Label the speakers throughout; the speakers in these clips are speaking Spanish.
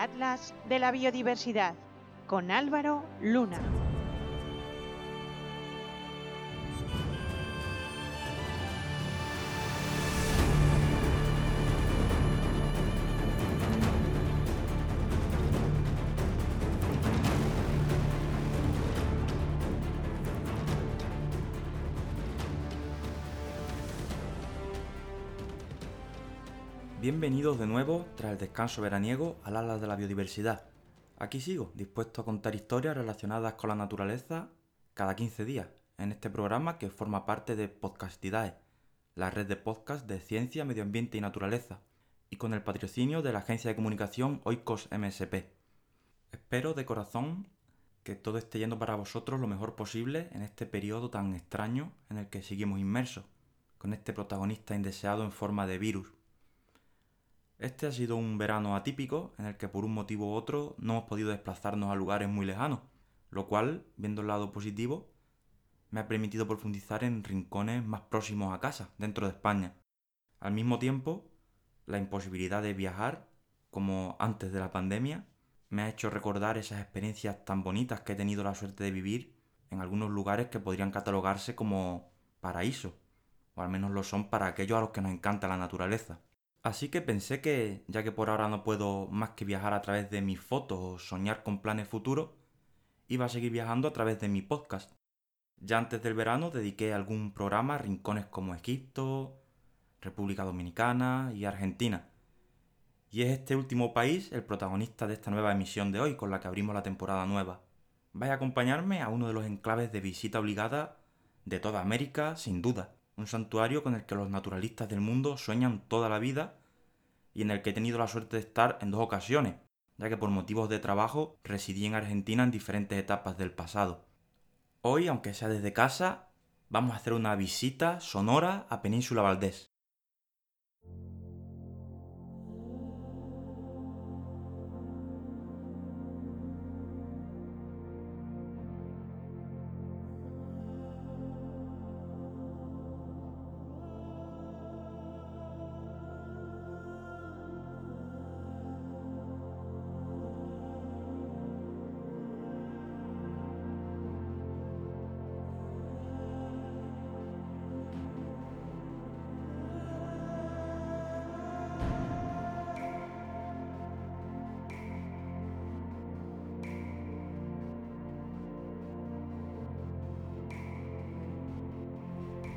Speaker 1: Atlas de la Biodiversidad con Álvaro Luna.
Speaker 2: Bienvenidos de nuevo, tras el descanso veraniego, al Atlas de la Biodiversidad. Aquí sigo, dispuesto a contar historias relacionadas con la naturaleza cada 15 días, en este programa que forma parte de Podcastidae, la red de podcast de ciencia, medio ambiente y naturaleza, y con el patrocinio de la agencia de comunicación Oikos MSP. Espero de corazón que todo esté yendo para vosotros lo mejor posible en este periodo tan extraño en el que seguimos inmersos, con este protagonista indeseado en forma de virus este ha sido un verano atípico en el que por un motivo u otro no hemos podido desplazarnos a lugares muy lejanos, lo cual, viendo el lado positivo, me ha permitido profundizar en rincones más próximos a casa, dentro de España. Al mismo tiempo, la imposibilidad de viajar, como antes de la pandemia, me ha hecho recordar esas experiencias tan bonitas que he tenido la suerte de vivir en algunos lugares que podrían catalogarse como paraíso, o al menos lo son para aquellos a los que nos encanta la naturaleza. Así que pensé que, ya que por ahora no puedo más que viajar a través de mis fotos o soñar con planes futuros, iba a seguir viajando a través de mi podcast. Ya antes del verano dediqué algún programa a rincones como Egipto, República Dominicana y Argentina. Y es este último país el protagonista de esta nueva emisión de hoy con la que abrimos la temporada nueva. Vais a acompañarme a uno de los enclaves de visita obligada de toda América, sin duda un santuario con el que los naturalistas del mundo sueñan toda la vida y en el que he tenido la suerte de estar en dos ocasiones, ya que por motivos de trabajo residí en Argentina en diferentes etapas del pasado. Hoy, aunque sea desde casa, vamos a hacer una visita sonora a Península Valdés.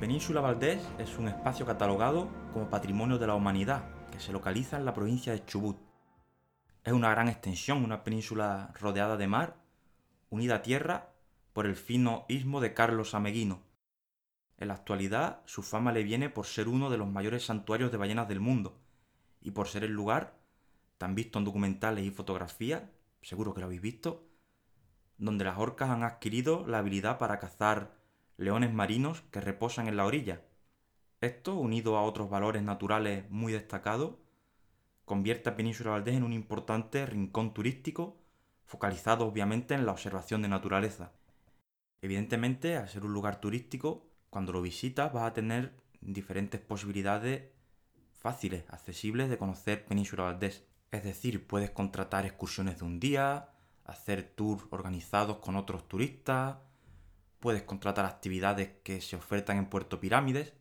Speaker 2: Península Valdés es un espacio catalogado como Patrimonio de la Humanidad que se localiza en la provincia de Chubut. Es una gran extensión, una península rodeada de mar, unida a tierra por el fino istmo de Carlos Ameguino. En la actualidad su fama le viene por ser uno de los mayores santuarios de ballenas del mundo y por ser el lugar, tan visto en documentales y fotografías, seguro que lo habéis visto, donde las orcas han adquirido la habilidad para cazar leones marinos que reposan en la orilla. Esto, unido a otros valores naturales muy destacados, convierte a Península Valdés en un importante rincón turístico, focalizado obviamente en la observación de naturaleza. Evidentemente, al ser un lugar turístico, cuando lo visitas vas a tener diferentes posibilidades fáciles, accesibles de conocer Península Valdés. Es decir, puedes contratar excursiones de un día, hacer tours organizados con otros turistas, puedes contratar actividades que se ofertan en Puerto Pirámides,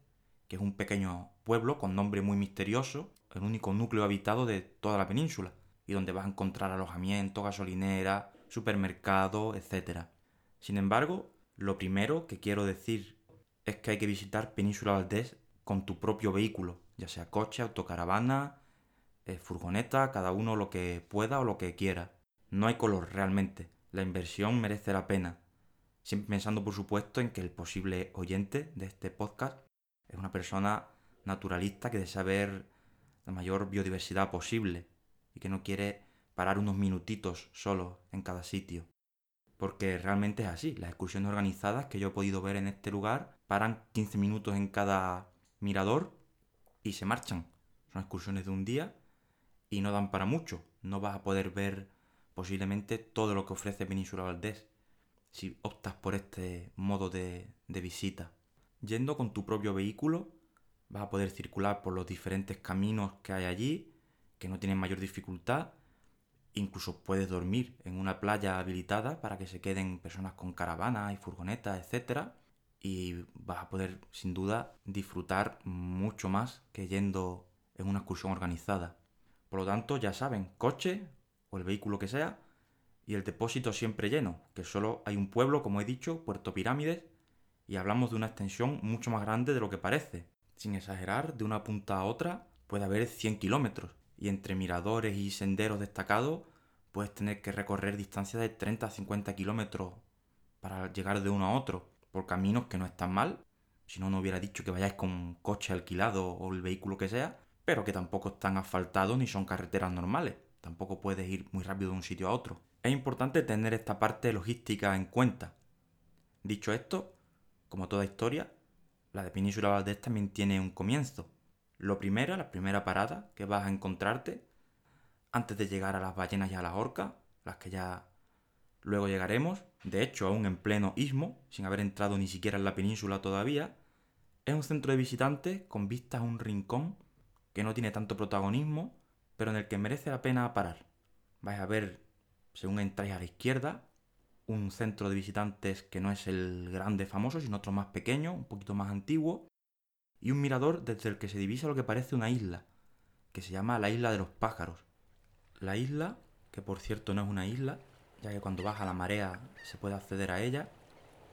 Speaker 2: que es un pequeño pueblo con nombre muy misterioso, el único núcleo habitado de toda la península, y donde vas a encontrar alojamiento, gasolinera, supermercado, etc. Sin embargo, lo primero que quiero decir es que hay que visitar Península Valdés con tu propio vehículo, ya sea coche, autocaravana, eh, furgoneta, cada uno lo que pueda o lo que quiera. No hay color realmente, la inversión merece la pena Siempre pensando, por supuesto, en que el posible oyente de este podcast es una persona naturalista que desea ver la mayor biodiversidad posible y que no quiere parar unos minutitos solo en cada sitio. Porque realmente es así. Las excursiones organizadas que yo he podido ver en este lugar paran 15 minutos en cada mirador y se marchan. Son excursiones de un día y no dan para mucho. No vas a poder ver posiblemente todo lo que ofrece Península Valdés si optas por este modo de, visita. Yendo con tu propio vehículo, vas a poder circular por los diferentes caminos que hay allí, que no tienen mayor dificultad, Incluso puedes dormir en una playa habilitada para que se queden personas con caravanas y furgonetas, etc. Y vas a poder, sin duda, disfrutar mucho más que yendo en una excursión organizada. Por lo tanto, ya saben, coche o el vehículo que sea, y el depósito siempre lleno, que solo hay un pueblo, como he dicho, Puerto Pirámides, y hablamos de una extensión mucho más grande de lo que parece. Sin exagerar, de una punta a otra puede haber 100 kilómetros, y entre miradores y senderos destacados puedes tener que recorrer distancias de 30 a 50 kilómetros para llegar de uno a otro, por caminos que no están mal, si no, no hubiera dicho que vayáis con coche alquilado o el vehículo que sea, pero que tampoco están asfaltados ni son carreteras normales. Tampoco puedes ir muy rápido de un sitio a otro. Es importante tener esta parte logística en cuenta. Dicho esto, como toda historia, la de Península Valdés también tiene un comienzo. Lo primero, la primera parada que vas a encontrarte antes de llegar a las ballenas y a las orcas, las que ya luego llegaremos, de hecho aún en pleno istmo, sin haber entrado ni siquiera en la península todavía, es un centro de visitantes con vistas a un rincón que no tiene tanto protagonismo, pero en el que merece la pena parar. Vais a ver, según entráis a la izquierda, un centro de visitantes que no es el grande famoso, sino otro más pequeño, un poquito más antiguo, y un mirador desde el que se divisa lo que parece una isla, que se llama la isla de los pájaros. La isla, que por cierto no es una isla, ya que cuando baja la marea se puede acceder a ella,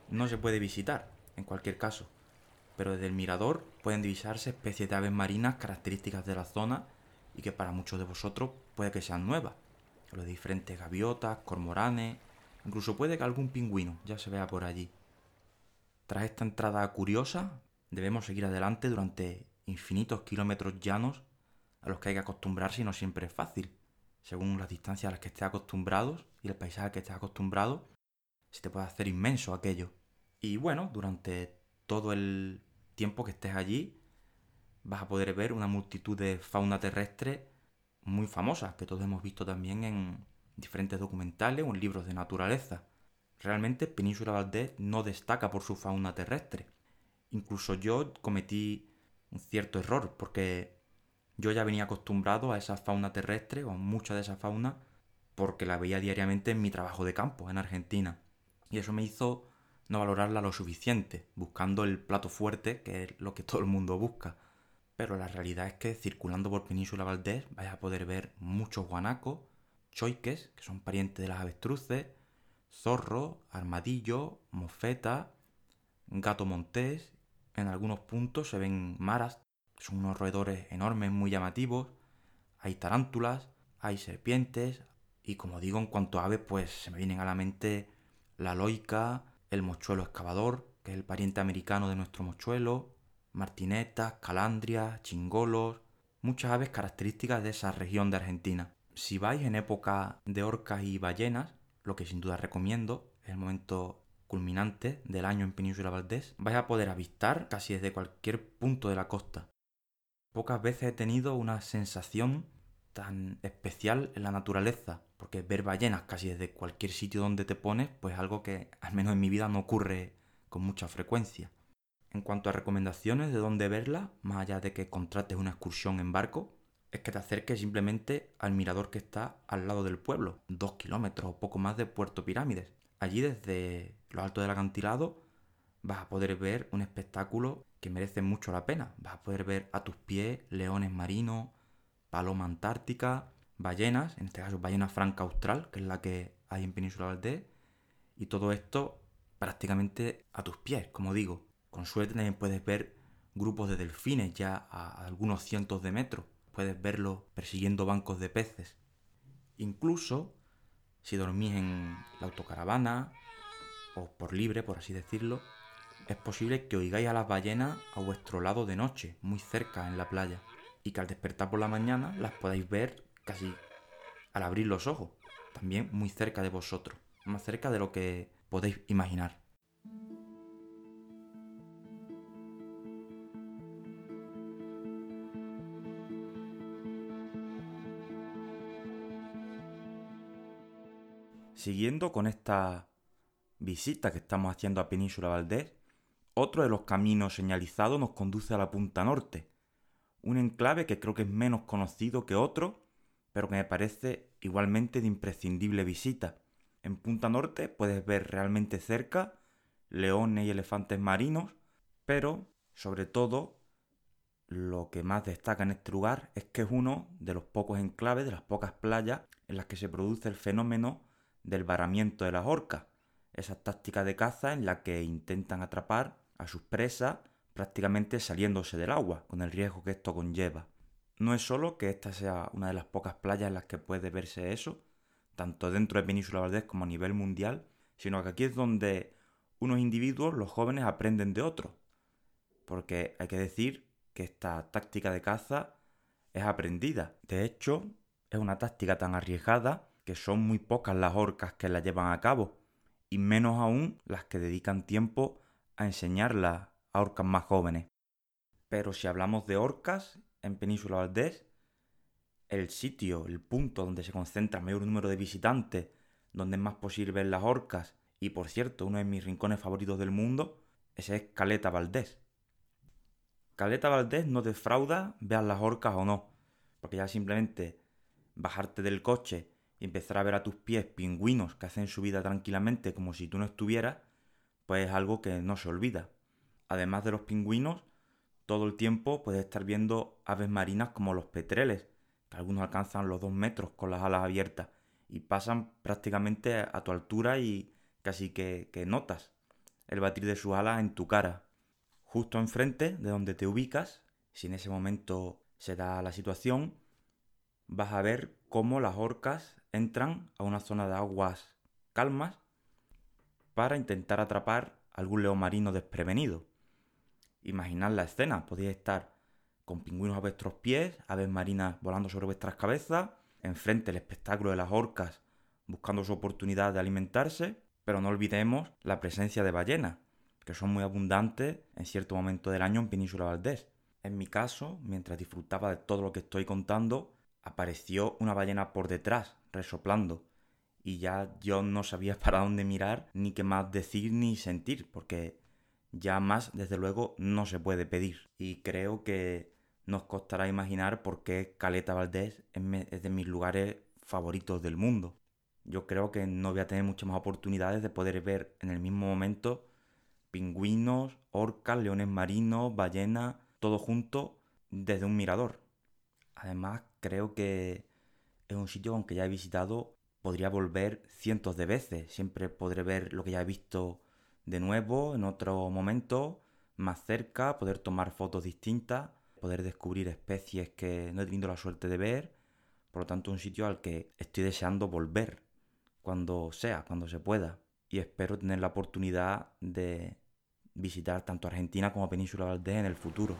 Speaker 2: no se puede visitar, en cualquier caso pero desde el mirador pueden divisarse especies de aves marinas características de la zona y que para muchos de vosotros puede que sean nuevas. Los diferentes gaviotas, cormoranes, incluso puede que algún pingüino ya se vea por allí. Tras esta entrada curiosa, debemos seguir adelante durante infinitos kilómetros llanos a los que hay que acostumbrarse y no siempre es fácil. Según las distancias a las que estés acostumbrados y el paisaje al que estés acostumbrado, se te puede hacer inmenso aquello. Y bueno, durante todo el tiempo que estés allí, vas a poder ver una multitud de fauna terrestre muy famosa, que todos hemos visto también en diferentes documentales o en libros de naturaleza. Realmente Península Valdés no destaca por su fauna terrestre. Incluso yo cometí un cierto error, porque yo ya venía acostumbrado a esa fauna terrestre, o a mucha de esa fauna, porque la veía diariamente en mi trabajo de campo en Argentina. Y eso me hizo no valorarla lo suficiente, buscando el plato fuerte, que es lo que todo el mundo busca. Pero la realidad es que circulando por Península Valdés vais a poder ver muchos guanacos, choiques, que son parientes de las avestruces, zorro, armadillo, mofeta, gato montés. En algunos puntos se ven maras, que son unos roedores enormes, muy llamativos. Hay tarántulas, hay serpientes. Y como digo, en cuanto a aves, pues se me vienen a la mente la loica, el mochuelo excavador, que es el pariente americano de nuestro mochuelo, martinetas, calandrias, chingolos, muchas aves características de esa región de Argentina. Si vais en época de orcas y ballenas, lo que sin duda recomiendo, es el momento culminante del año en Península Valdés, vais a poder avistar casi desde cualquier punto de la costa. Pocas veces he tenido una sensación tan especial en la naturaleza, porque ver ballenas casi desde cualquier sitio donde te pones, pues algo que al menos en mi vida no ocurre con mucha frecuencia. En cuanto a recomendaciones de dónde verla, más allá de que contrates una excursión en barco, es que te acerques simplemente al mirador que está al lado del pueblo, dos kilómetros o poco más de Puerto Pirámides. Allí desde lo alto del acantilado vas a poder ver un espectáculo que merece mucho la pena. Vas a poder ver a tus pies leones marinos, paloma antártica, ballenas, en este caso ballena franca austral, que es la que hay en Península Valdés, y todo esto prácticamente a tus pies, como digo. Con suerte también puedes ver grupos de delfines ya a algunos cientos de metros. Puedes verlos persiguiendo bancos de peces. Incluso, si dormís en la autocaravana, o por libre, por así decirlo, es posible que oigáis a las ballenas a vuestro lado de noche, muy cerca en la playa y que al despertar por la mañana las podáis ver casi al abrir los ojos, también muy cerca de vosotros, más cerca de lo que podéis imaginar. Siguiendo con esta visita que estamos haciendo a Península Valdés, otro de los caminos señalizados nos conduce a la punta norte, un enclave que creo que es menos conocido que otro pero que me parece igualmente de imprescindible visita. En Punta Norte puedes ver realmente cerca leones y elefantes marinos, pero sobre todo lo que más destaca en este lugar es que es uno de los pocos enclaves, de las pocas playas en las que se produce el fenómeno del varamiento de las orcas, esa táctica de caza en la que intentan atrapar a sus presas prácticamente saliéndose del agua, con el riesgo que esto conlleva. No es solo que esta sea una de las pocas playas en las que puede verse eso, tanto dentro de Península Valdés como a nivel mundial, sino que aquí es donde unos individuos, los jóvenes, aprenden de otros. Porque hay que decir que esta táctica de caza es aprendida. De hecho, es una táctica tan arriesgada que son muy pocas las orcas que la llevan a cabo, y menos aún las que dedican tiempo a enseñarla a orcas más jóvenes. Pero si hablamos de orcas en Península Valdés, el sitio, el punto donde se concentra mayor número de visitantes, donde es más posible ver las orcas, y por cierto, uno de mis rincones favoritos del mundo, ese es Caleta Valdés. Caleta Valdés no defrauda, veas las orcas o no, porque ya simplemente bajarte del coche empezar a ver a tus pies pingüinos que hacen su vida tranquilamente como si tú no estuvieras, pues es algo que no se olvida. Además de los pingüinos, todo el tiempo puedes estar viendo aves marinas como los petreles, que algunos alcanzan los dos metros con las alas abiertas y pasan prácticamente a tu altura y casi que, que notas el batir de sus alas en tu cara. Justo enfrente de donde te ubicas, si en ese momento se da la situación, vas a ver cómo las orcas entran a una zona de aguas calmas para intentar atrapar algún león marino desprevenido. Imaginad la escena, podéis estar con pingüinos a vuestros pies, aves marinas volando sobre vuestras cabezas, enfrente el espectáculo de las orcas buscando su oportunidad de alimentarse, pero no olvidemos la presencia de ballenas, que son muy abundantes en cierto momento del año en Península Valdés. En mi caso, mientras disfrutaba de todo lo que estoy contando, apareció una ballena por detrás, resoplando, y ya yo no sabía para dónde mirar, ni qué más decir ni sentir, porque ya más, desde luego, no se puede pedir. Y creo que nos costará imaginar por qué Caleta Valdés es de mis lugares favoritos del mundo. Yo creo que no voy a tener muchas más oportunidades de poder ver en el mismo momento pingüinos, orcas, leones marinos, ballenas, todo junto desde un mirador. Además, creo que es un sitio aunque ya he visitado, podría volver cientos de veces. Siempre podré ver lo que ya he visto de nuevo en otro momento, más cerca, poder tomar fotos distintas, poder descubrir especies que no he tenido la suerte de ver. Por lo tanto, un sitio al que estoy deseando volver cuando sea, cuando se pueda. Y espero tener la oportunidad de visitar tanto Argentina como Península Valdés en el futuro.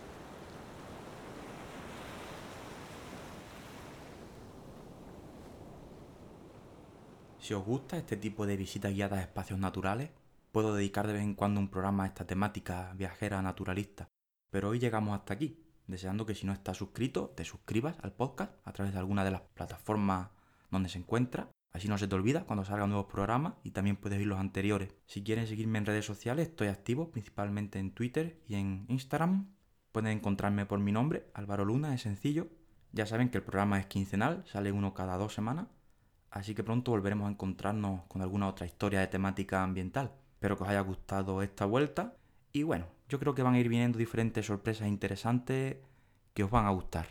Speaker 2: Si os gusta este tipo de visitas guiadas a espacios naturales, puedo dedicar de vez en cuando un programa a esta temática viajera naturalista. Pero hoy llegamos hasta aquí, deseando que si no estás suscrito, te suscribas al podcast a través de alguna de las plataformas donde se encuentra. Así no se te olvida cuando salgan nuevos programas y también puedes ver los anteriores. Si quieren seguirme en redes sociales, estoy activo principalmente en Twitter y en Instagram. Pueden encontrarme por mi nombre, Álvaro Luna, es sencillo. Ya saben que el programa es quincenal, sale uno cada dos semanas así que pronto volveremos a encontrarnos con alguna otra historia de temática ambiental. Espero que os haya gustado esta vuelta y bueno, yo creo que van a ir viniendo diferentes sorpresas interesantes que os van a gustar.